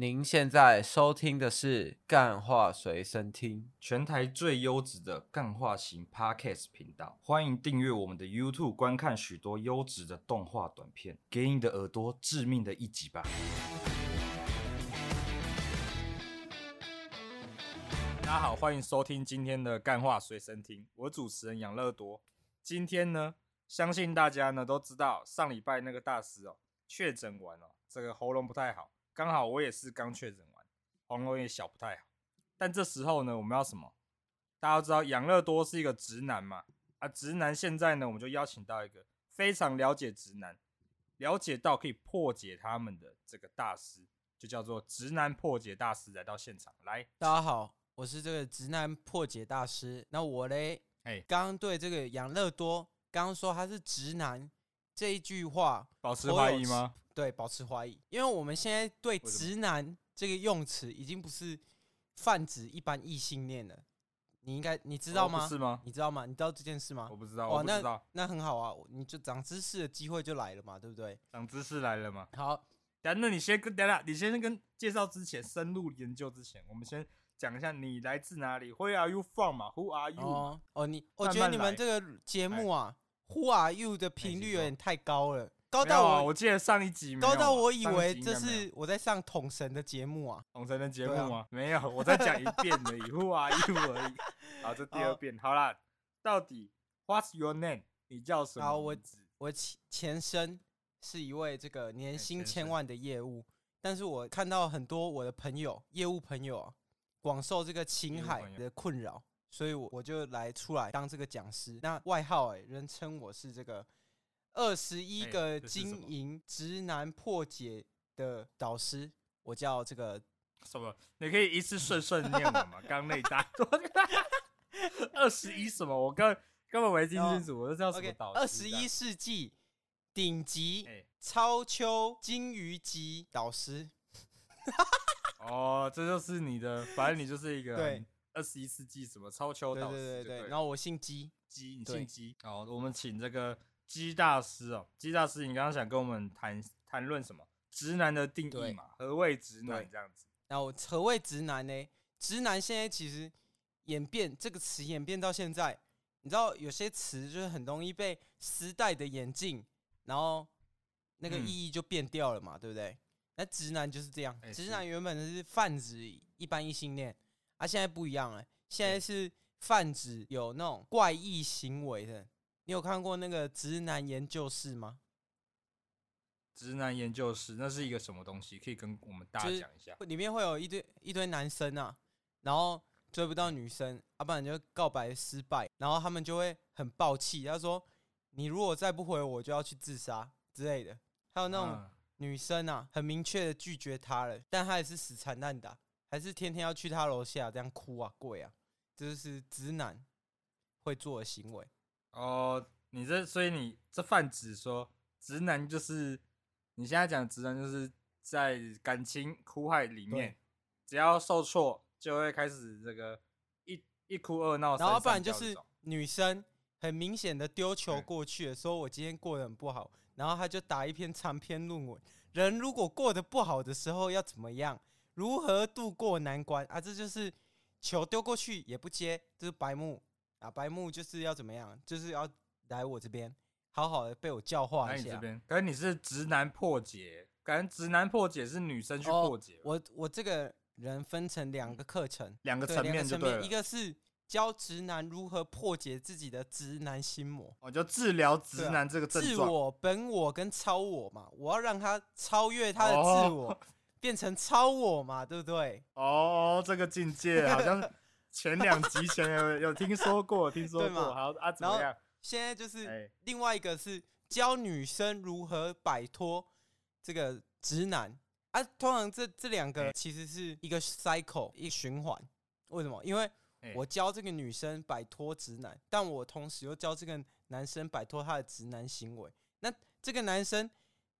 您现在收听的是《干话随身听》，全台最优质的干话型 Podcast 频道。欢迎订阅我们的 YouTube，观看许多优质的动画短片，给你的耳朵致命的一击吧！大家好，欢迎收听今天的《干话随身听》，我主持人养乐多。今天呢，相信大家呢都知道，上礼拜那个大师哦确诊完了，这个喉咙不太好。刚好我也是刚确诊完，喉咙也小不太好。但这时候呢，我们要什么？大家都知道养乐多是一个直男嘛，啊，直男现在呢，我们就邀请到一个非常了解直男，了解到可以破解他们的这个大师，就叫做直男破解大师来到现场。来，大家好，我是这个直男破解大师。那我嘞，哎，刚刚对这个养乐多刚刚说他是直男这一句话，保持怀疑吗？对，保持怀疑，因为我们现在对“直男”这个用词已经不是泛指一般异性恋了。你应该你知道吗？是吗？你知道吗？你知道这件事吗？我不知道。哦，那那很好啊，你就长知识的机会就来了嘛，对不对？长知识来了嘛。好，等那你先跟等下，你先跟介绍之前，深入研究之前，我们先讲一下你来自哪里？Where are you from 嘛？Who are you？哦，哦，你我觉得你们这个节目啊，Who are you 的频率有点太高了。高到我，啊、我记得上一集，高到我以为这是我在上统神的节目啊，统神的节目啊，没有，我再讲一遍而已，Who are you 而已。好，这第二遍，好啦，到底 What's your name？你叫什么？好，我我前前身是一位这个年薪千万的业务，但是我看到很多我的朋友，业务朋友啊，广受这个情海的困扰，所以我我就来出来当这个讲师。那外号哎、欸，人称我是这个。二十一个经营直男破解的导师，我叫这个什么？你可以一次顺顺念我吗？刚那大二十一什么？我刚根本没听清楚，我就叫什么导师？二十一世纪顶级超秋金鱼级导师。哦，这就是你的，反正你就是一个二十一世纪什么超秋导师。对对对，然后我姓姬，姬，你姓姬。好，我们请这个。姬大师哦，姬大师，你刚刚想跟我们谈谈论什么？直男的定义嘛？何谓直男这样子？然后何谓直男呢？直男现在其实演变这个词演变到现在，你知道有些词就是很容易被时代的演进，然后那个意义就变掉了嘛，嗯、对不对？那直男就是这样，欸、直男原本是泛指一般异性恋，啊，现在不一样了，现在是泛指有那种怪异行为的。你有看过那个直男研究室吗？直男研究室那是一个什么东西？可以跟我们大家讲一下。里面会有一堆一堆男生啊，然后追不到女生，要、啊、不然就告白失败，然后他们就会很爆气，他说：“你如果再不回我，就要去自杀之类的。”还有那种女生啊，很明确的拒绝他了，但他也是死缠烂打，还是天天要去他楼下这样哭啊跪啊，这就是直男会做的行为。哦，你这所以你这泛指说直男就是你现在讲直男就是在感情苦海里面，只要受挫就会开始这个一一哭二闹，然后不然就是女生很明显的丢球过去了，说我今天过得很不好，然后他就打一篇长篇论文，人如果过得不好的时候要怎么样，如何度过难关啊？这就是球丢过去也不接，这是白目。啊，白木就是要怎么样？就是要来我这边，好好的被我教化一下。这边，感觉你是直男破解，感觉直男破解是女生去破解。哦、我我这个人分成两个课程，两个层面，层面，一个是教直男如何破解自己的直男心魔，我就治疗直男这个症状，自我、本我跟超我嘛，我要让他超越他的自我，哦、变成超我嘛，对不对？哦，这个境界好像。前两集前有有听说过，听说过，好啊，怎么样？现在就是另外一个是教女生如何摆脱这个直男啊。通常这这两个其实是一个 cycle，一个循环。为什么？因为我教这个女生摆脱直男，但我同时又教这个男生摆脱他的直男行为。那这个男生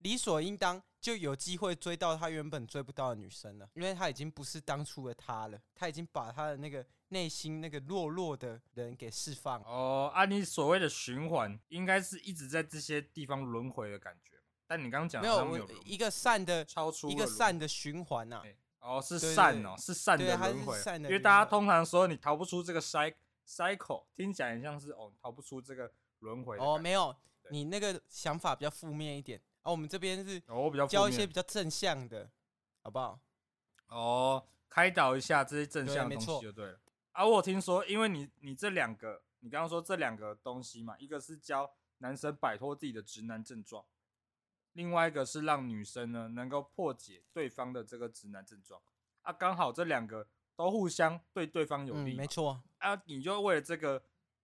理所应当就有机会追到他原本追不到的女生了，因为他已经不是当初的他了，他已经把他的那个。内心那个懦弱的人给释放哦，啊、你所谓的循环，应该是一直在这些地方轮回的感觉。但你刚刚讲没有，没有一个善的超出一个善的循环呐、啊，哦，是善哦，对。是善的轮回，善的因为大家通常说你逃不出这个 cycle cycle，听起来很像是哦，逃不出这个轮回。哦，没有，你那个想法比较负面一点啊。我们这边是哦，我比较教一些比较正向的，好不好？哦，开导一下这些正向的东西就对了。啊，我有听说，因为你你这两个，你刚刚说这两个东西嘛，一个是教男生摆脱自己的直男症状，另外一个是让女生呢能够破解对方的这个直男症状。啊，刚好这两个都互相对对方有嗯，利嘛，没错。啊，你就为了这个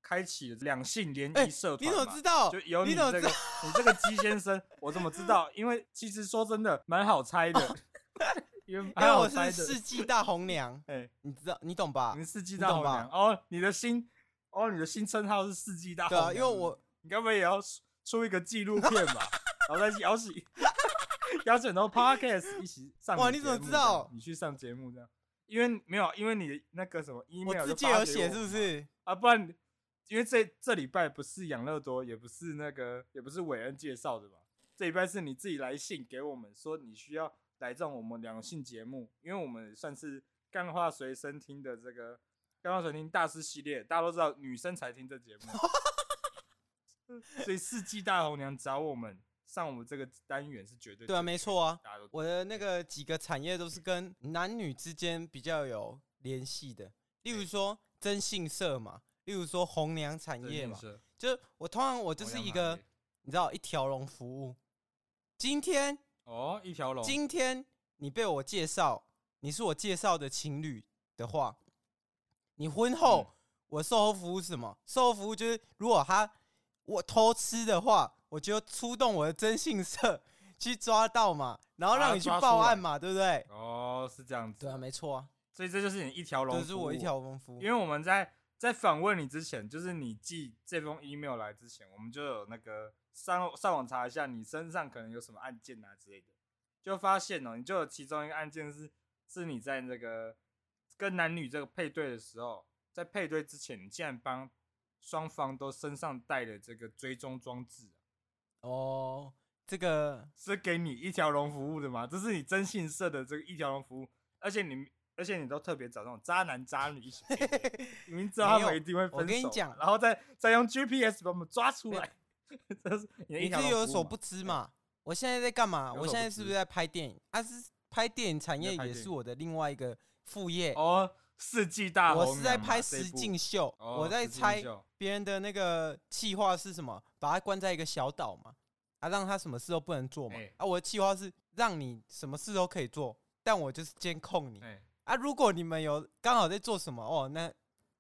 开启了两性联哎谊社你团你、怎么知道？就有你这个你这个鸡先生，我怎么知道？因为其实说真的，蛮好猜的，因为因蛮为我是。世纪大红娘，哎，你知道，你懂吧你？是世纪大红娘哦，你的新哦，你的新称号是世纪大红对啊，娘。因为我你该不会也要出出一个纪录片吧？然后再邀请 邀请很多 podcast 一起上。哇你怎么知道？你去上节目这样？因为没有，因为你的那个什么 email 我自己有写，是不是？啊，不然因为这这礼拜不是养乐多，也不是那个，也不是韦恩介绍的嘛。这礼拜是你自己来信给我们说你需要来这种我们两性节目，因为我们算是干话随身听的这个干话随身听大师系列，大家都知道女生才听这节目，所以世纪大红娘找我们上我们这个单元是绝对对啊，没错啊。我的那个几个产业都是跟男女之间比较有联系的，例如说征信社嘛，例如说红娘产业嘛，就是我通常我就是一个你知道一条龙服务。今天哦，一条龙，今天你被我介绍，你是我介绍的情侣的话，你婚后、嗯我售后服务是什么？售后服务就是如果他我偷吃的话，我就出动我的征信社 去抓到嘛，然后让你去报案嘛，对不对？哦，是这样子，对啊，没错啊，所以这就是你一条龙，这是我一条龙服务。因为我们在在访问你之前，就是你寄这封 email 来之前，我们就有那个上上网查一下你身上可能有什么案件啊之类的，就发现哦、喔，你就有其中一个案件是是你在那个跟男女这个配对的时候，在配对之前，你竟然帮双方都身上带了这个追踪装置、啊，哦，这个是给你一条龙服务的吗？这是你征信社的这个一条龙服务，而且你而且你都特别找那种渣男渣女一起。你明知道他们一定会分手，我跟你讲然后再再用 GPS 把我们抓出来，这是你的一你条龙服务嘛是有所不知嘛？我现在在干嘛？我现在是不是在拍电影？啊，是拍电影产业也是我的另外一个副业。哦，世纪大我是在拍实境秀，哦我在猜秀别人的那个计划是什么？把他关在一个小岛嘛，啊，让他什么事都不能做嘛。哎啊，我的计划是让你什么事都可以做，但我就是监控你。哎啊，如果你们有刚好在做什么哦，那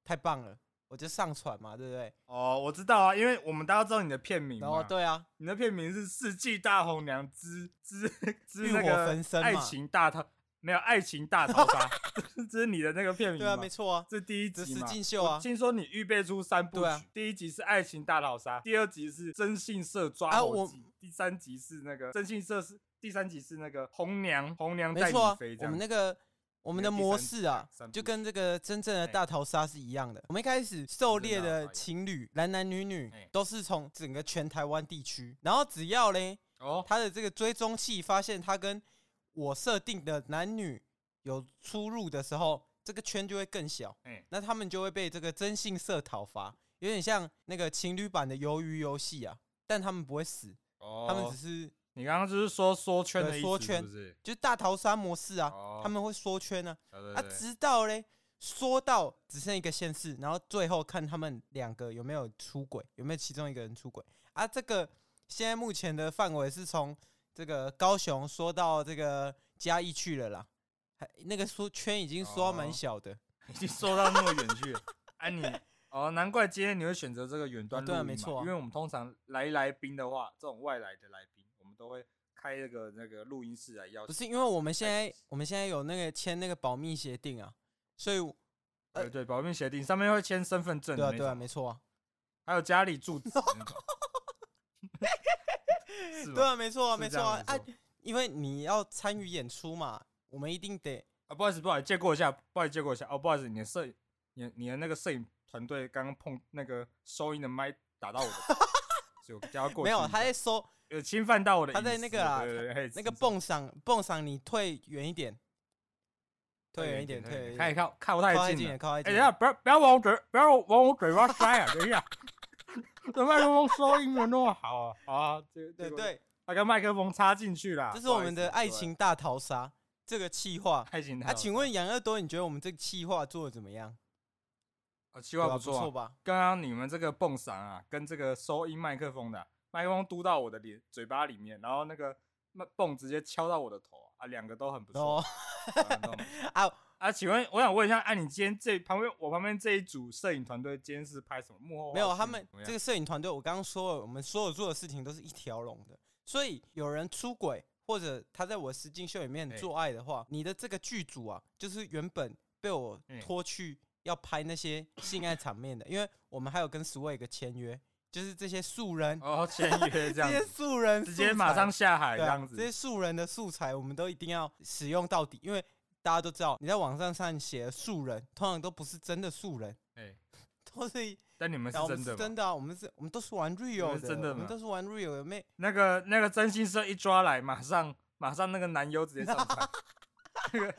太棒了，我就上传嘛，对不对？哦，我知道啊，因为我们大家知道你的片名然后嘛，对啊，你的片名是《世纪大红娘之之之那个爱情大逃》，没有爱情大逃杀，这是你的那个片名对啊，没错啊，这第一集嘛，实境秀啊。我听说你预备出三部曲，啊。第一集是爱情大逃杀，第二集是征信社抓啊我猴记，第三集是那个征信社是第三集是那个红娘红娘带你飞，我们那个我们的模式啊就跟这个真正的哎。大逃杀是一样的。我们一开始狩猎的情侣，男男女女哎。都是从整个全台湾地区，然后只要嘞哦，他的这个追踪器发现他跟我设定的男女有出入的时候，这个圈就会更小。哎，那他们就会被这个征信社讨伐，有点像那个情侣版的鱿鱼游戏啊，但他们不会死，哦。他们只是你刚刚就是说缩圈的意思，缩圈？就是大逃杀模式啊，哦他们会缩圈呢、啊，直到嘞缩到只剩一个县市，然后最后看他们两个有没有出轨，有没有其中一个人出轨啊？这个现在目前的范围是从这个高雄缩到这个嘉义去了啦，还那个缩圈已经缩蛮小的，已经缩到那么远去了。哎、啊，你哦，难怪今天你会选择这个远端录音嘛、哦对啊没错啊因为我们通常来来宾的话，这种外来的来宾，我们都会开那个那个录音室来邀请。不是因为我们现在我们现在有那个签那个保密协定啊，所以呃对对，保密协定上面会签身份证对啊对啊，没错啊，还有家里住址那种。对啊没错没错啊，啊，因为你要参与演出嘛，我们一定得。啊，不好意思，不好意思，借过一下，不好意思，借过一下。哦，不好意思，你的摄影，你你的那个摄影团队刚刚碰那个收音的麦打到我的，所以我叫他过去。没有，他在收有侵犯到我的，他在那个那个蹦上蹦上，你退远一点，退远一点，退远一点，可以靠靠太近了，靠太近。哎，等下不要不要往我嘴不要往我嘴巴塞啊！等一下，这麦克风收音没那么好啊！啊，对对对，他跟麦克风插进去了。这是我们的爱情大逃杀这个气话。爱情大。啊，请问杨乐多，你觉得我们这个气话做的怎么样？啊，企划不错吧？刚刚你们这个蹦嗓啊，跟这个收音麦克风的麦克风嘟到我的脸嘴巴里面，然后那个蹦直接敲到我的头。啊，两个都很不错。Oh. 啊啊，请问我想问一下，哎、啊，你今天这旁边我旁边这一组摄影团队今天是拍什么幕后？没有，他们这个摄影团队，我刚刚说了，我们所有做的事情都是一条龙的。所以有人出轨，或者他在我实境秀里面做爱的话，欸、你的这个剧组啊，就是原本被我拖去要拍那些性爱场面的，欸、因为我们还有跟 Swag 签约。就是这些素人哦，签约 这样，这些素人直接马上下海这样子，这些素人的素材我们都一定要使用到底，因为大家都知道，你在网上上写素人，通常都不是真的素人，哎，都是。但你们是真的，真的啊，我们是，我们都是玩 real 的，真的，我们都是玩 real 的，妹那个那个真心社一抓来，马上马上那个男优直接上台，那个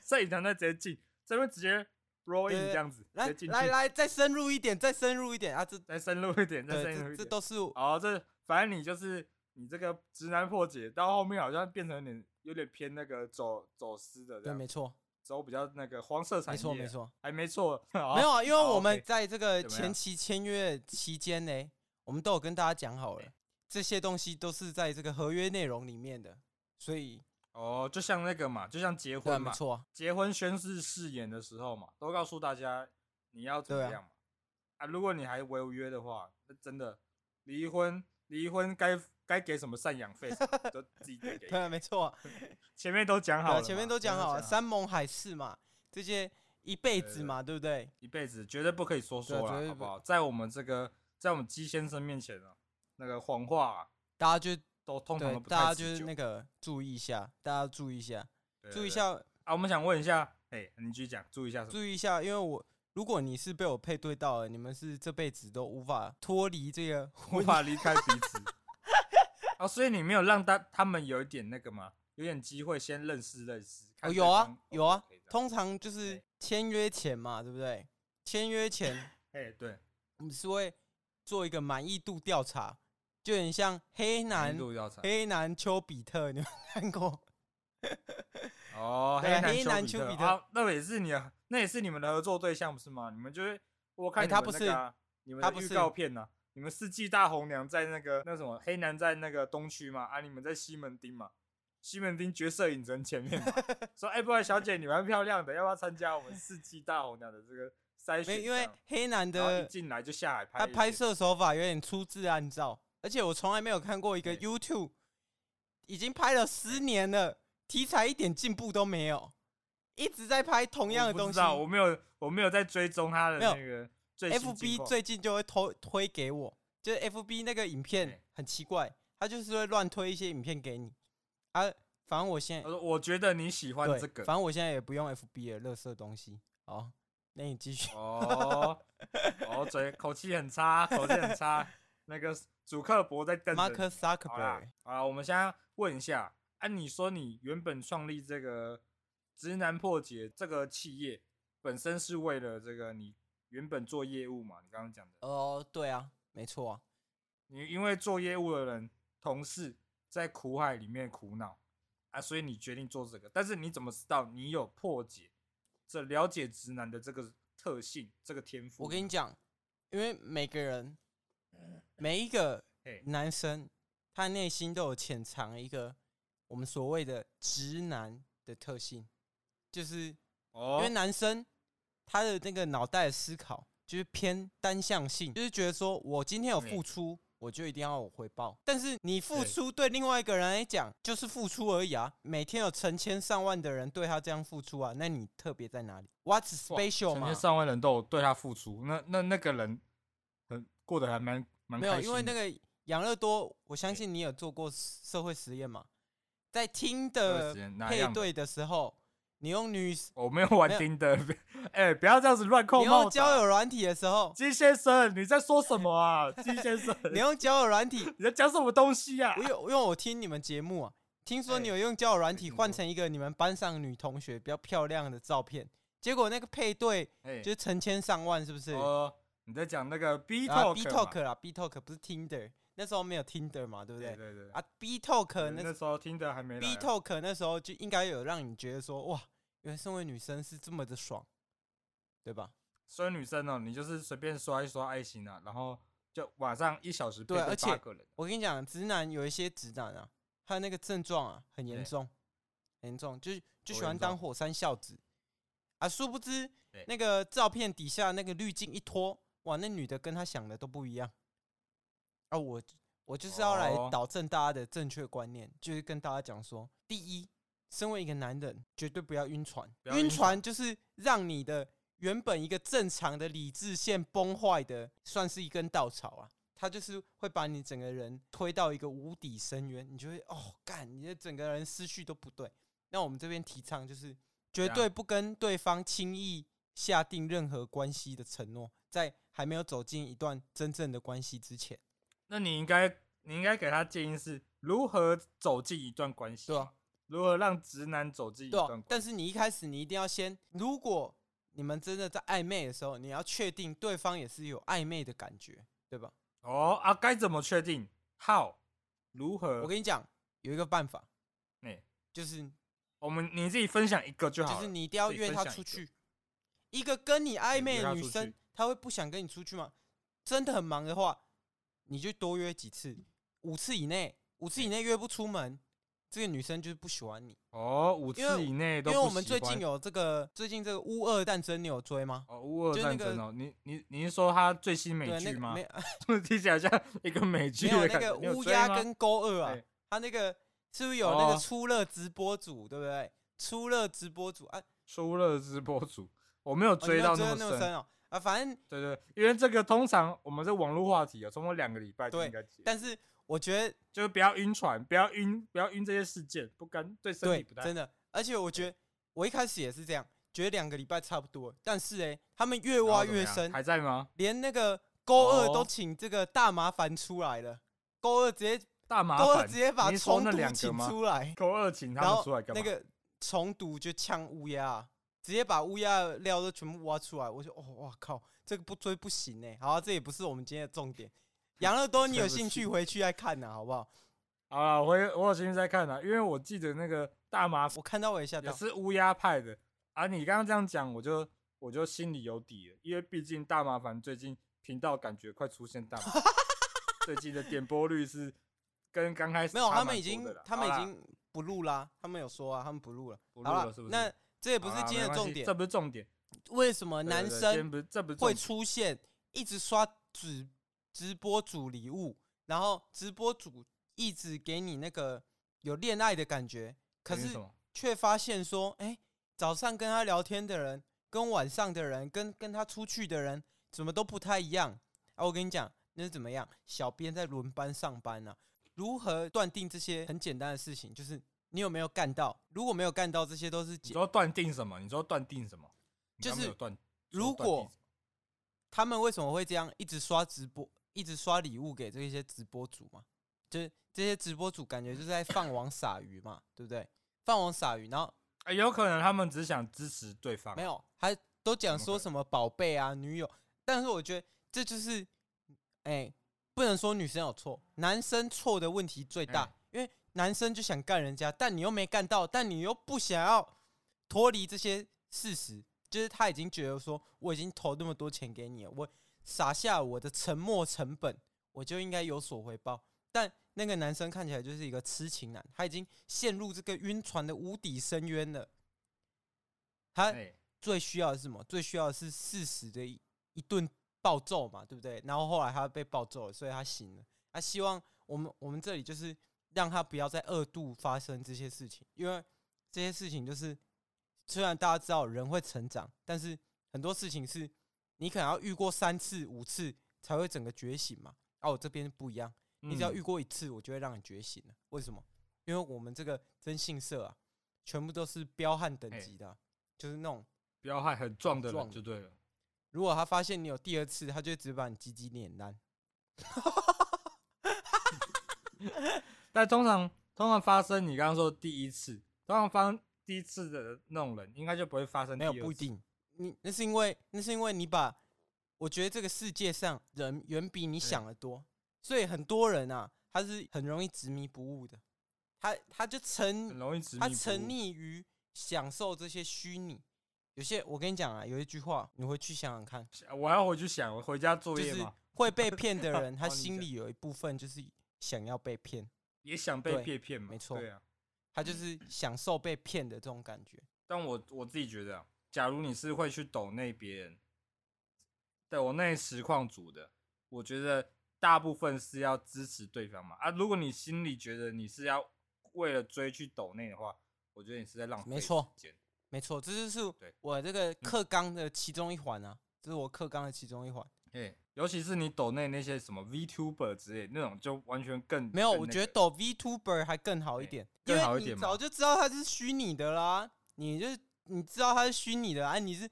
摄影团队直接进，这边直接。Rolling 这样子，来来来，再深入一点，再深入一点啊！这再深入一点，再深入一点，这都是哦。这反正你就是你这个直男破解到后面好像变成有点有点偏那个走走私的，对，没错，走比较那个黄色产业，没错没错，还没错，没有啊，因为我们在这个前期签约期间呢，我们都有跟大家讲好了，这些东西都是在这个合约内容里面的，所以。哦，就像那个嘛，就像结婚嘛，没错，结婚宣誓誓言的时候嘛，都告诉大家你要怎么样嘛。啊，啊，如果你还违约的话，那真的离婚，离婚该该给什么赡养费 都自己得给。对，没错，前面都讲好了，前面都讲好了，山盟海誓嘛，这些一辈子嘛，对不对？一辈子绝对不可以说说了，好不好？在我们这个，在我们姬先生面前啊，那个谎话，大家就。都通常都不，大家就是那个注意一下，大家注意一下，注意一下啊！我们想问一下，哎，你继续讲，注意一下，注意一下，因为我如果你是被我配对到了，你们是这辈子都无法脱离这个，无法离开彼此。哦，所以你没有让他他们有一点那个吗？有点机会先认识认识。哦，有啊，有啊，通常就是签约前嘛，对不对？签约前，哎，对，我们是会做一个满意度调查。就很像黑男，黑男丘比特，你有看过？哦，黑男丘比特，那也是你，那也是你们的合作对象不是吗？你们就是我看他不是，你们的预告片呢？你们四季大红娘在那个那什么，黑男在那个东区嘛，啊，你们在西门町嘛，西门町绝色影城前面嘛，说哎，不小姐，你蛮漂亮的，要不要参加我们四季大红娘的这个筛选？因为黑男的一进来就下海拍，他拍摄手法有点粗制滥造。而且我从来没有看过一个 YouTube，已经拍了十年了，题材一点进步都没有，一直在拍同样的东西。我没有，我没有在追踪他的那个最。FB 最近就会推推给我，就是 FB 那个影片很奇怪，他就是会乱推一些影片给你。啊，反正我现在，我觉得你喜欢这个，反正我现在也不用 FB 的垃圾东西。好，那你继续。哦，哦，嘴口气很差，口气很差。那个祖克伯在瞪着。Mark Zuckerberg。啊，我们现在问一下，按、啊、你说你原本创立这个直男破解这个企业，本身是为了这个你原本做业务嘛？你刚刚讲的。哦，对啊，没错啊。你因为做业务的人同事在苦海里面苦恼啊，所以你决定做这个。但是你怎么知道你有破解这了解直男的这个特性、这个天赋？我跟你讲，因为每个人。每一个男生，他内心都有潜藏一个我们所谓的直男的特性，就是因为男生他的那个脑袋的思考就是偏单向性，就是觉得说我今天有付出，我就一定要有回报。但是你付出对另外一个人来讲就是付出而已啊，每天有成千上万的人对他这样付出啊，那你特别在哪里？What's special 嘛？成千上万人都有对他付出，那那那个人很过得还蛮。没有，因为那个养乐多，我相信你有做过社会实验嘛？在听的配对的时候，你用女，我没有玩听的，哎，不要这样子乱扣。你用交友软体的时候，金先生，你在说什么啊？金先生，你用交友软体，你在讲什么东西啊？我有因为我听你们节目啊，听说你有用交友软体换成一个你们班上女同学比较漂亮的照片，结果那个配对就是成千上万，是不是？哦，你在讲那个 B Talk？B Talk 啦，B Talk 不是 Tinder，那时候没有 Tinder 嘛，对不对？对对对。啊，B Talk 那那时候 Tinder 还没。B Talk 那时候就应该有让你觉得说，哇，原来身为女生是这么的爽，对吧？身为女生哦，你就是随便刷一刷爱心啊，然后就晚上一小时配对而且。我跟你讲，直男有一些直男啊。他那个症状啊，很严重，很严重，就是就喜欢当火山孝子啊，殊不知那个照片底下那个滤镜一脱，哇，那女的跟他想的都不一样啊！我我就是要来导正大家的正确观念，就是跟大家讲说，第一，身为一个男人，绝对不要晕船，晕船就是让你的原本一个正常的理智线崩坏的，算是一根稻草啊。他就是会把你整个人推到一个无底深渊，你就会哦干，你的整个人思绪都不对。那我们这边提倡就是绝对不跟对方轻易下定任何关系的承诺，在还没有走进一段真正的关系之前。那你应该你应该给他建议是如何走进一段关系，对啊，如何让直男走进一段关系。啊，但是你一开始你一定要先，如果你们真的在暧昧的时候，你要确定对方也是有暧昧的感觉，对吧？哦啊，该怎么确定？How？如何？我跟你讲，有一个办法，哎、欸，就是我们你自己分享一个就好。就是你一定要约他出去。一个跟你暧昧的女生，她会不想跟你出去吗？真的很忙的话，你就多约几次，五次以内，五次以内约不出门。这个女生就是不喜欢你哦，五次以内都不。因为我们最近有这个，最近这个乌二战争，你有追吗？哦，乌二战争哦，你你你是说他最新美剧吗？没，听起来像一个美剧。没有那个乌鸦跟勾二啊，他那个是不是有那个初乐直播组，对不对？初乐直播组啊，初乐直播组，我没有追到那么深哦。啊，反正对对，因为这个通常我们这网络话题啊，差不多两个礼拜就应该结。但是。我觉得就是不要晕船，不要晕，不要晕这些事件，不干对身体不太。真的。而且我觉得我一开始也是这样，觉得两个礼拜差不多。但是哎，他们越挖越深，还在吗？连那个勾二都请这个大麻烦出来了，勾二直接大麻勾二直接把虫毒请出来，勾二请他们出来干嘛？那个虫毒就呛乌鸦，直接把乌鸦的料都全部挖出来。我就哦，哇靠，这个不追不行呢。好，这也不是我们今天的重点。养乐多，你有兴趣回去再看呐，好不好？好啊，我我有兴趣再看呐，因为我记得那个大麻，我看到我也吓到，也是乌鸦派的啊。你刚刚这样讲，我就我就心里有底了，因为毕竟大麻烦最近频道感觉快出现大麻烦，最近的点播率是跟刚开始没有，他们已经他们已经不录啦，他们有说啊，他们不录了，不录了是不是？那这也不是今天的重点，这不是重点。为什么男生会出现一直刷直？直播主礼物，然后直播主一直给你那个有恋爱的感觉，可是却发现说，哎，早上跟他聊天的人，跟晚上的人，跟跟他出去的人，怎么都不太一样啊！我跟你讲，那是怎么样？小编在轮班上班呢、啊？如何断定这些很简单的事情？就是你有没有干到？如果没有干到，这些都是你说断定什么？你说断定什么？就是如果他们为什么会这样一直刷直播？一直刷礼物给这些直播主嘛，就是这些直播主感觉就是在放网撒鱼嘛，对不对？放网撒鱼，然后、欸、有可能他们只想支持对方，没有，还都讲说什么宝贝啊、女友，但是我觉得这就是，哎、欸，不能说女生有错，男生错的问题最大，欸、因为男生就想干人家，但你又没干到，但你又不想要脱离这些事实，就是他已经觉得说我已经投那么多钱给你了，我。撒下我的沉没成本，我就应该有所回报。但那个男生看起来就是一个痴情男，他已经陷入这个晕船的无底深渊了。他最需要的是什么？最需要的是事实的一一顿暴揍嘛，对不对？然后后来他被暴揍了，所以他醒了。他希望我们我们这里就是让他不要再二度发生这些事情，因为这些事情就是虽然大家知道人会成长，但是很多事情是。你可能要遇过三次、五次才会整个觉醒嘛？啊，我这边不一样，你只要遇过一次，我就会让你觉醒了。为什么？因为我们这个征信社啊，全部都是彪悍等级的，就是那种彪悍很壮的人就对了。如果他发现你有第二次，他就只把你鸡鸡碾烂。但通常通常发生你刚刚说第一次，通常发生第一次的那种人，应该就不会发生。没有不一定，你那是因为那是因为你把，我觉得这个世界上人远比你想的多，所以很多人啊，他是很容易执迷不悟的，他他就沉，很容易执迷，他沉溺于享受这些虚拟。有些我跟你讲啊，有一句话，你回去想想看。我要回去想，我回家作业嘛。会被骗的人，他心里有一部分就是想要被骗。也想被骗骗嘛？没错，对啊，他就是享受被骗的这种感觉。但我我自己觉得，假如你是会去抖内别人，抖内实况组的，我觉得大部分是要支持对方嘛。啊，如果你心里觉得你是要为了追去抖内的话，我觉得你是在浪费时间。没错，没错，这就是我这个课纲的其中一环啊，这是我课纲的其中一环。对，尤其是你抖内那些什么 VTuber 之类那种，就完全更没有。我觉得抖 VTuber 还更好一点，更好一点。你早就知道它是虚拟的啦，你就你知道它是虚拟的啊，你是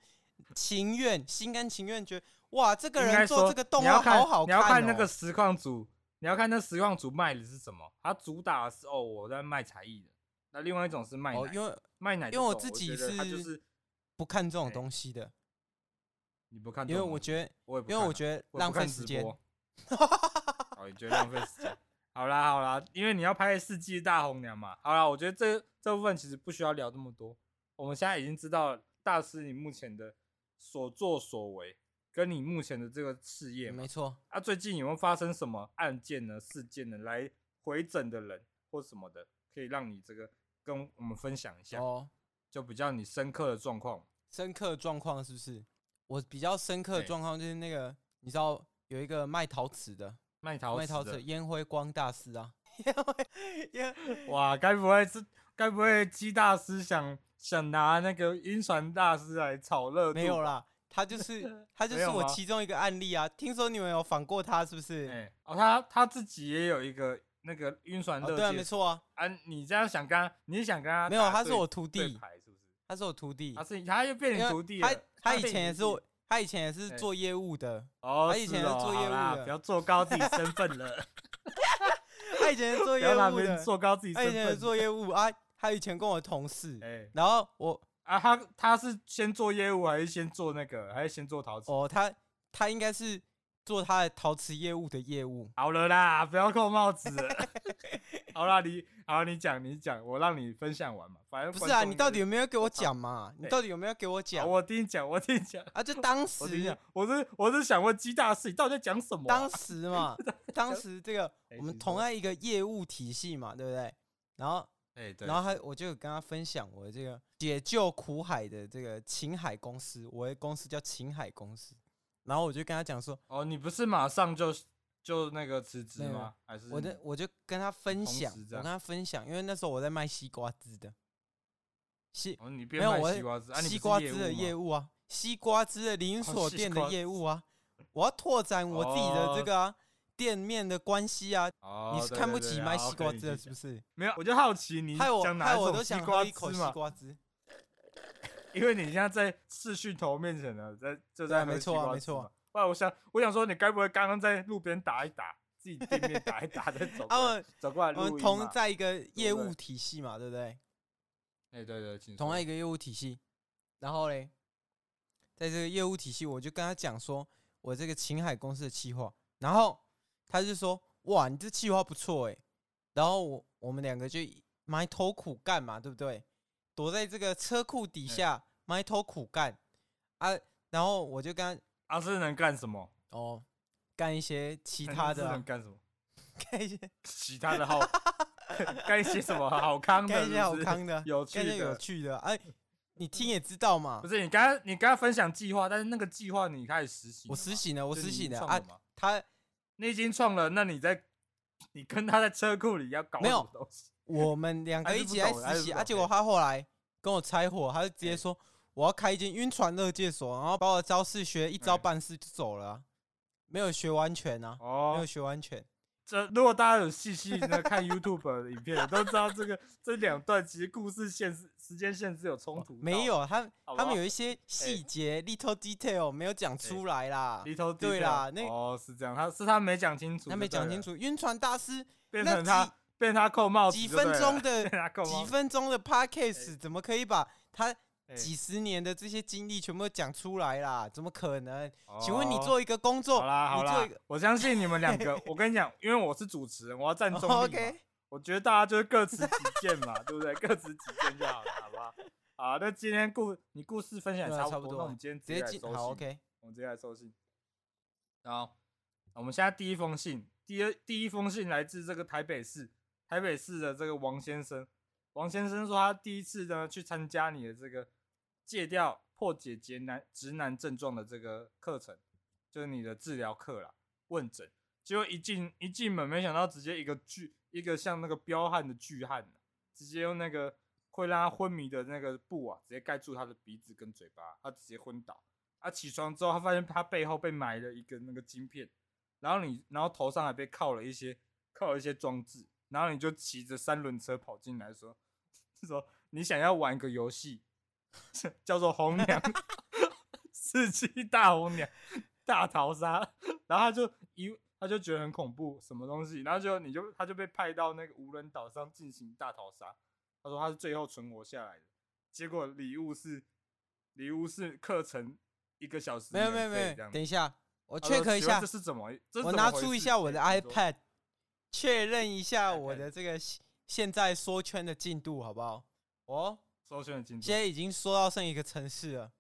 情愿心甘情愿觉得哇，这个人做这个动画好好看。你要看那个实况组，你要看那实况组卖的是什么？他主打的是哦，我在卖才艺的。那另外一种是卖奶，因为卖奶，因为我自己是就是不看这种东西的。你不看，因为我觉得，我也不因为我觉得浪费时间。好，你觉得浪费时间？好啦好啦，因为你要拍世纪大红娘嘛。好啦，我觉得这这部分其实不需要聊这么多。我们现在已经知道大师你目前的所作所为，跟你目前的这个事业，没错。啊，最近有没有发生什么案件呢？事件呢？来回诊的人或什么的，可以让你这个跟我们分享一下哦，就比较你深刻的状况。深刻的状况是不是？我比较深刻的状况就是那个，你知道有一个卖陶瓷的，卖陶卖陶瓷烟灰光大师啊，烟 哇，该不会是该不会鸡大师想想拿那个晕船大师来炒热度？没有啦，他就是 他就是我其中一个案例啊。听说你们有访过他是不是？哎，哦，他他自己也有一个那个晕船热，对啊，没错啊。啊，你这样想跟他，你想跟他？没有，他是我徒弟。他是我徒弟，他是他又变你徒弟了。他他以前也是他以前也是做业务的。哦，他以前是做业务的，不要做高自己身份了。他以前是做业务的，做高自己身份。他以前是做业务啊，他以前跟我同事。然后我啊，他他是先做业务还是先做那个，还是先做陶瓷？哦，他他应该是做他的陶瓷业务的业务。好了啦，不要扣帽子。好啦，你好，你讲你讲，我让你分享完嘛。反正不是啊，你到底有没有给我讲嘛？你到底有没有给我讲？我听你讲，我听你讲啊！就当 时，我是我是想问鸡大师，你到底在讲什么？当时嘛，当时这个我们同样一个业务体系嘛，对不对？然后，然后他我就跟他分享我的这个解救苦海的这个晴海公司，我的公司叫晴海公司。然后我就跟他讲说，哦，你不是马上就。就那个辞职吗？还是我的我就跟他分享，我跟他分享，因为那时候我在卖西瓜汁的，西没有我西瓜汁的业务啊，西瓜汁的连锁店的业务啊，我要拓展我自己的这个店面的关系啊。你是看不起卖西瓜汁的，是不是？没有，我就好奇你，害我害我都想喝一口西瓜汁，因为你现在在视讯头面前呢，在就在没错啊没错。我想，我想说，你该不会刚刚在路边打一打，自己店面打一打 再走过来？走过来，我们同在一个业务体系嘛，对不对？哎，对对，同在一个业务体系。然后嘞，在这个业务体系，我就跟他讲说，我这个秦海公司的企划。然后他就说，哇，你这企划不错哎。然后我我们两个就埋头苦干嘛，对不对？躲在这个车库底下埋头苦干啊。然后我就跟他。阿师能干什么？哦，干一些其他的。能干什么？干一些 其他的好，干一些什么好康的？干一些好康的，有趣的，有趣的。哎，你听也知道嘛。不是你刚刚你刚刚分享计划，但是那个计划你开始实习。我实习呢，我实习呢啊。他你已经创了，那你在你跟他在车库里要搞什么东西？没有，我们两个一起来实习啊。结果他后来跟我拆伙，他就直接说。我要开一间晕船乐界所，然后把我的招式学一招半式就走了，啊，没有学完全啊，没有学完全。这如果大家有细细的看 YouTube 的影片，都知道这个这两段其实故事线是时间线是有冲突。没有，他他们有一些细节 little detail 没有讲出来啦。little detail 对啦，那哦是这样，他是他没讲清楚，他没讲清楚。晕船大师变成他。被他扣帽子几分钟的 几分钟的 podcast 哎怎么可以把他哎几十年的这些经历全部都讲出来啦？怎么可能？哦请问你做一个工作，好啦好啦我相信你们两个。我跟你讲，因为我是主持人，我要站中立嘛。我觉得大家就是各持己见嘛，对不对？各持己见就好了，好不好？好，那今天故你故事分享也差不多，那我们今天直接来收信 OK。我们直接来收信。好，我们现在第一封信，第二第一封信来自这个台北市，台北市的这个王先生。王先生说，他第一次呢去参加你的这个戒掉破解直男直男症状的这个课程，就是你的治疗课啦，问诊。结果一进一进门，没想到直接一个巨一个像那个彪悍的巨汉，直接用那个会让他昏迷的那个布啊，直接盖住他的鼻子跟嘴巴，他直接昏倒。他、起床之后，他发现他背后被埋了一个那个晶片，然后你，然后头上还被铐了一些铐了一些装置，然后你就骑着三轮车跑进来说，说你想要玩一个游戏，叫做红娘 世纪大红娘大逃杀，然后他就一他就觉得很恐怖，什么东西，然后就你就他就被派到那个无人岛上进行大逃杀，他说他是最后存活下来的，结果礼物是礼物是课程。一个小时没有没有没有，等一下，我 check 一下，这是怎么？我拿出一下我的 iPad，确认一下我的这个现在缩圈的进度，好不好？哦，缩圈的进度，现在已经缩到剩一个城市了，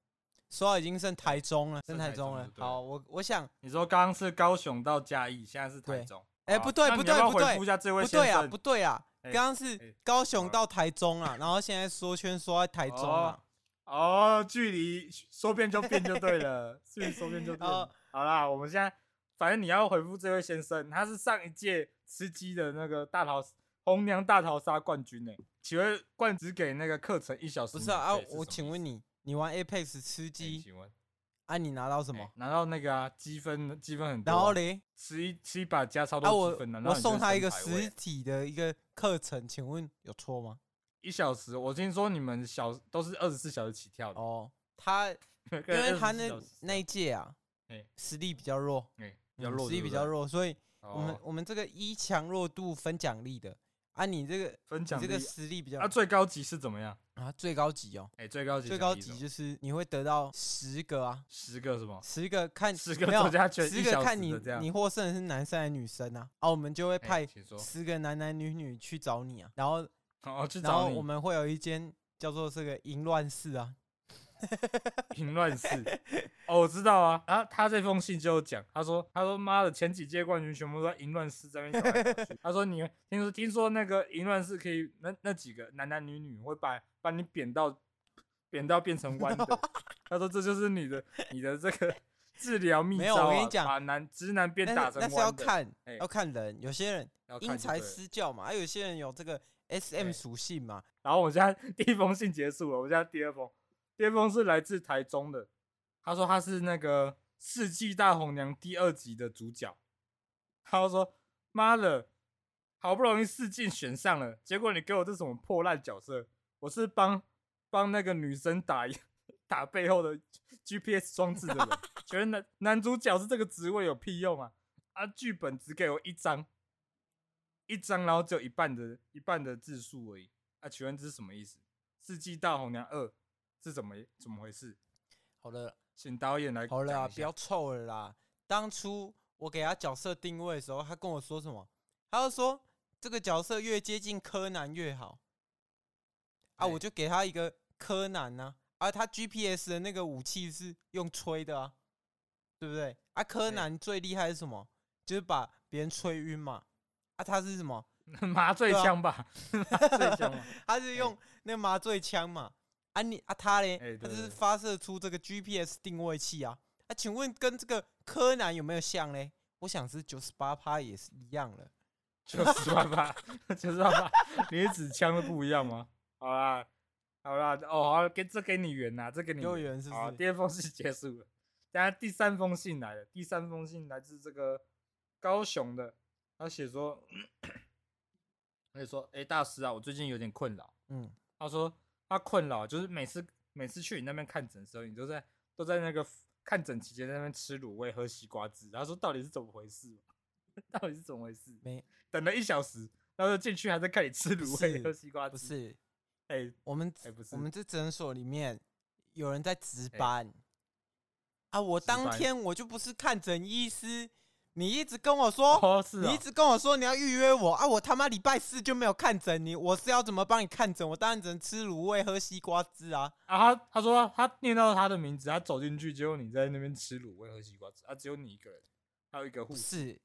缩到已经剩台中了，剩台中了。中好，我我想你说刚刚是高雄到嘉义，现在是台中。哎，不对不对不对，不对啊不对啊，刚刚是欸高雄到台中啊，然后现在缩圈缩在台中啊。哦，距离说变就变就对了，距离说变就变。好啦，我们现在反正你要回复这位先生，他是上一届吃鸡的那个大逃红娘大逃杀冠军呢。请问冠只给那个课程一小时？不是啊，我请问你，你玩 Apex 吃鸡？请问，啊，你拿到什么？拿到那个啊，积分积分很多。然后嘞，吃一吃一把加超多积分的。我送他一个实体的一个课程，请问有错吗？一小时，我听说你们小都是二十四小时起跳的哦。他 因为他那那一届啊，实力比较弱，比较弱，实力比较弱，所以我们我们这个一强弱度分奖励的啊，你这个分奖励，这个实力比较，啊，最高级是怎么样啊？最高级哦，哎，最高级最高级就是你会得到十个啊，十个什么？十个看 十个作家权，十个看你你获胜的是男生还是女生啊？啊，我们就会派十个男男女女去找你啊，然后。哦，然后我们会有一间叫做这个淫乱室啊，淫乱室。哦，我知道啊。然后他这封信就讲，他说，他说妈的，前几届冠军全部都在淫乱室这边搞来搞去。他说你听说听说那个淫乱室可以，那那几个男男女女会把把你扁到扁到变成弯的。他说这就是你的你的这个 治疗秘招、啊。没有，我跟你讲，把男直男变打成弯的。那是要看要看人，有些人因材施教嘛，还有些人有这个。S M 属性嘛，然后我现在 第一封信结束了，我现在第二封，第二封是来自台中的，他说他是那个《世纪大红娘》第二集的主角，他说妈的，好不容易试镜选上了，结果你给我这什么破烂角色，我是帮帮那个女生打 打背后的 G P S 装置的人，觉得男男主角是这个职位有屁用啊？啊，剧本只给我一张。一张，然后只有一半的一半的字数而已。啊，请问这是什么意思？《世纪大红娘二》是怎么怎么回事？好了，请导演来。好了啊，不要臭了啦。当初我给他角色定位的时候，他跟我说什么？他就说这个角色越接近柯南越好。啊，我就给他一个柯南呢。啊，他 GPS 的那个武器是用吹的啊，对不对？啊，柯南最厉害是什么？就是把别人吹晕嘛。啊，他是什么 麻醉枪吧？麻醉枪嘛，他是用那麻醉枪嘛？啊你啊他嘞？他是发射出这个 GPS 定位器啊？啊，请问跟这个柯南有没有像嘞？我想是九十八趴也是一样了，九十八趴，九十八趴，你指枪都不一样吗？好啦，好啦，哦，好，给这给你圆呐，这给你圆是不是？第二封信结束了，等下第三封信来了，第三封信来自这个高雄的。他写说，他就说，哎、欸，大师啊，我最近有点困扰。嗯，他说他困扰就是每次每次去你那边看诊的时候，你都在都在那个看诊期间在那边吃卤味、喝西瓜汁。然后说到底是怎么回事？到底是怎么回事？没等了一小时，然后进去还在看你吃卤味喝西瓜汁。不是，哎、欸，我们、欸、不是，我们这诊所里面有人在值班、欸、啊！我当天我就不是看诊医师。你一直跟我说，哦是哦、你一直跟我说你要预约我啊！我他妈礼拜四就没有看诊，你我是要怎么帮你看诊？我当然只能吃卤味喝西瓜汁啊！啊，他他说他念到他的名字，他走进去，结果你在那边吃卤味喝西瓜汁啊！只有你一个人，还有一个护士。是，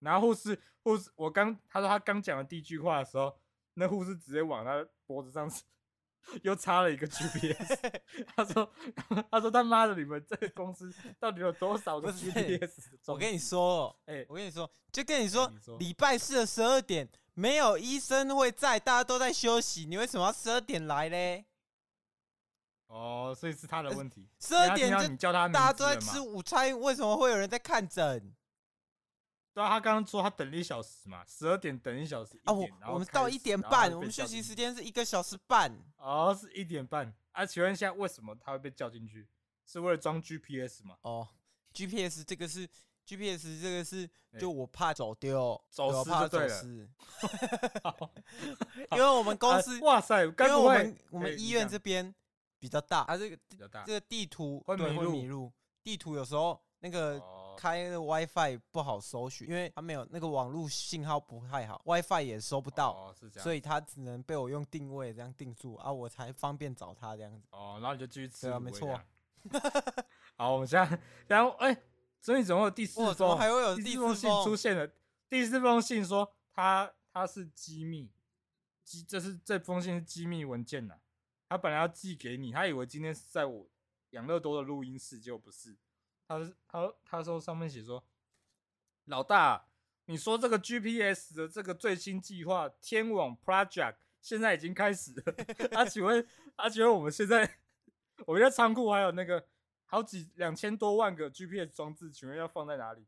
然后护士护士，我刚他说他刚讲的第一句话的时候，那护士直接往他脖子上。又插了一个 GPS，他说：“ 他说他妈的，你们这个公司到底有多少个 GPS？” 我跟你说，哎、欸，我跟你说，就跟你说，礼拜四的十二点没有医生会在，大家都在休息，你为什么要十二点来嘞？哦，所以是他的问题。十二点就你叫他，大家都在吃午餐，为什么会有人在看诊？对啊，他刚刚说他等了一小时嘛，十二点等一小时一点，啊，我我们到一点半，我们休息时间是一个小时半。哦，是一点半。啊，请问一下，为什么他会被叫进去？是为了装 GPS 吗？哦，GPS 这个是 GPS 这个是，就我怕走丢，走失就对了。因为我们公司，哇塞，因为我们我们医院这边比较大，啊，这个比较大，这个地图会迷路，迷路，地图有时候那个。开的 WiFi 不好搜寻，因为他没有那个网络信号不太好，WiFi 也收不到，哦、所以他只能被我用定位这样定住啊，我才方便找他这样子。哦，然后你就继续吃。对啊，没错。好，我们现在，然后哎，所以怎么有第四封？还会有第四封信出现了？第四封信说他他是机密，机这是这封信是机密文件呐、啊。他本来要寄给你，他以为今天是在我养乐多的录音室，结果不是。他他他说上面写说，老大，你说这个 GPS 的这个最新计划天网 Project 现在已经开始了。啊，请问啊，请问我们现在我们在仓库还有那个好几两千多万个 GPS 装置，请问要放在哪里？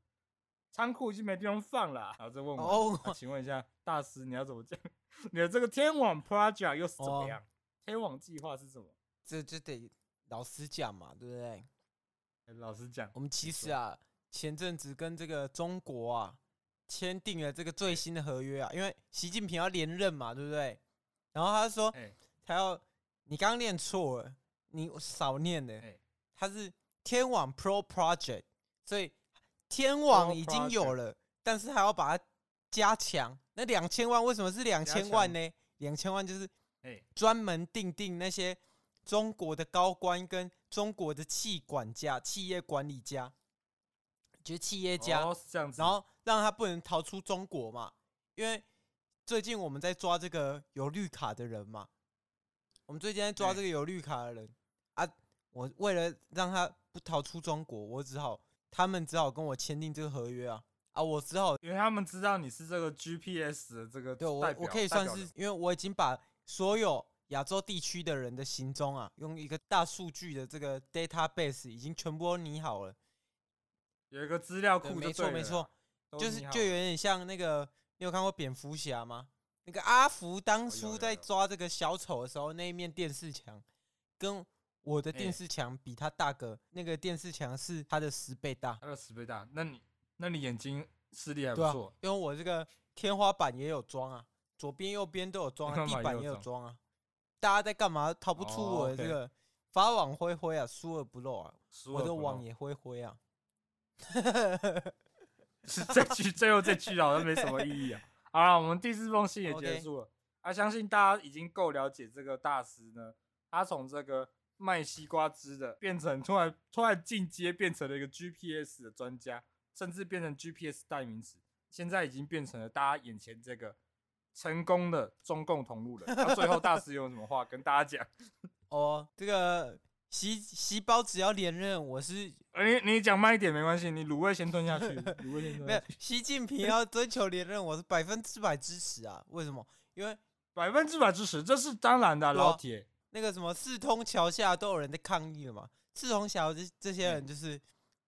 仓库已经没地方放了。然后再问我，oh. 啊，请问一下大师，你要怎么讲？你的这个天网 Project 又是怎么样？Oh. 天网计划是什么？这这得老师讲嘛，对不对？老实讲，我们其实啊，前阵子跟这个中国啊签订了这个最新的合约啊，因为习近平要连任嘛，对不对？然后他说，他要你刚刚念错了，你少念了，他是天网 Pro Project，所以天网已经有了，但是还要把它加强。那两千万为什么是两千万呢？两千万就是专门定定那些。中国的高官跟中国的企管家、企业管理家，就是企业家，哦、是这样子，然后让他不能逃出中国嘛。因为最近我们在抓这个有绿卡的人嘛，我们最近在抓这个有绿卡的人啊。我为了让他不逃出中国，我只好他们只好跟我签订这个合约啊啊！我只好因为他们知道你是这个 GPS 的这个，对我我可以算是，因为我已经把所有。亚洲地区的人的行踪啊，用一个大数据的这个 database 已经全部都拟好了，有一个资料库，没错没错，就是就有点像那个，你有看过蝙蝠侠吗？那个阿福当初在抓这个小丑的时候，那一面电视墙跟我的电视墙比他大个，那个电视墙是他的十倍大，他的十倍大。那你那你眼睛视力还不错，因为我这个天花板也有装啊，左边右边都有装啊，地板也有装啊。大家在干嘛？逃不出我的这个法网恢恢啊，疏而不漏啊，我的网也恢恢啊。是这句最后这句好像没什么意义啊。好了，我们第四封信也结束了。啊，相信大家已经够了解这个大师呢。他从这个卖西瓜汁的，变成突然突然进阶，变成了一个 GPS 的专家，甚至变成 GPS 代名词。现在已经变成了大家眼前这个。成功的中共同路人，那最后大师有什么话跟大家讲？哦，这个习习包只要连任，我是……呃、你你讲慢一点没关系，你卤味先吞下去。卤味先吞。没有，习近平要追求连任，我是百分之百支持啊！为什么？因为 百分之百支持，这是当然的、啊，老铁。那个什么四通桥下都有人在抗议了嘛？四通桥这这些人就是。嗯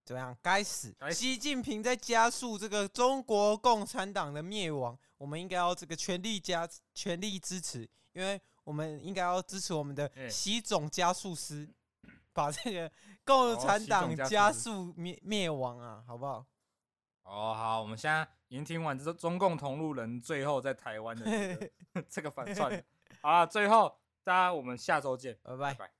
怎么样？该死！习近平在加速这个中国共产党的灭亡，我们应该要这个全力加全力支持，因为我们应该要支持我们的习总加速师，把这个 共产党加速灭灭亡啊，好不好？哦，好，我们现在已经听完这中共同路人最后在台湾的这个 这个反串。好了，最后大家我们下周见，拜拜。拜拜。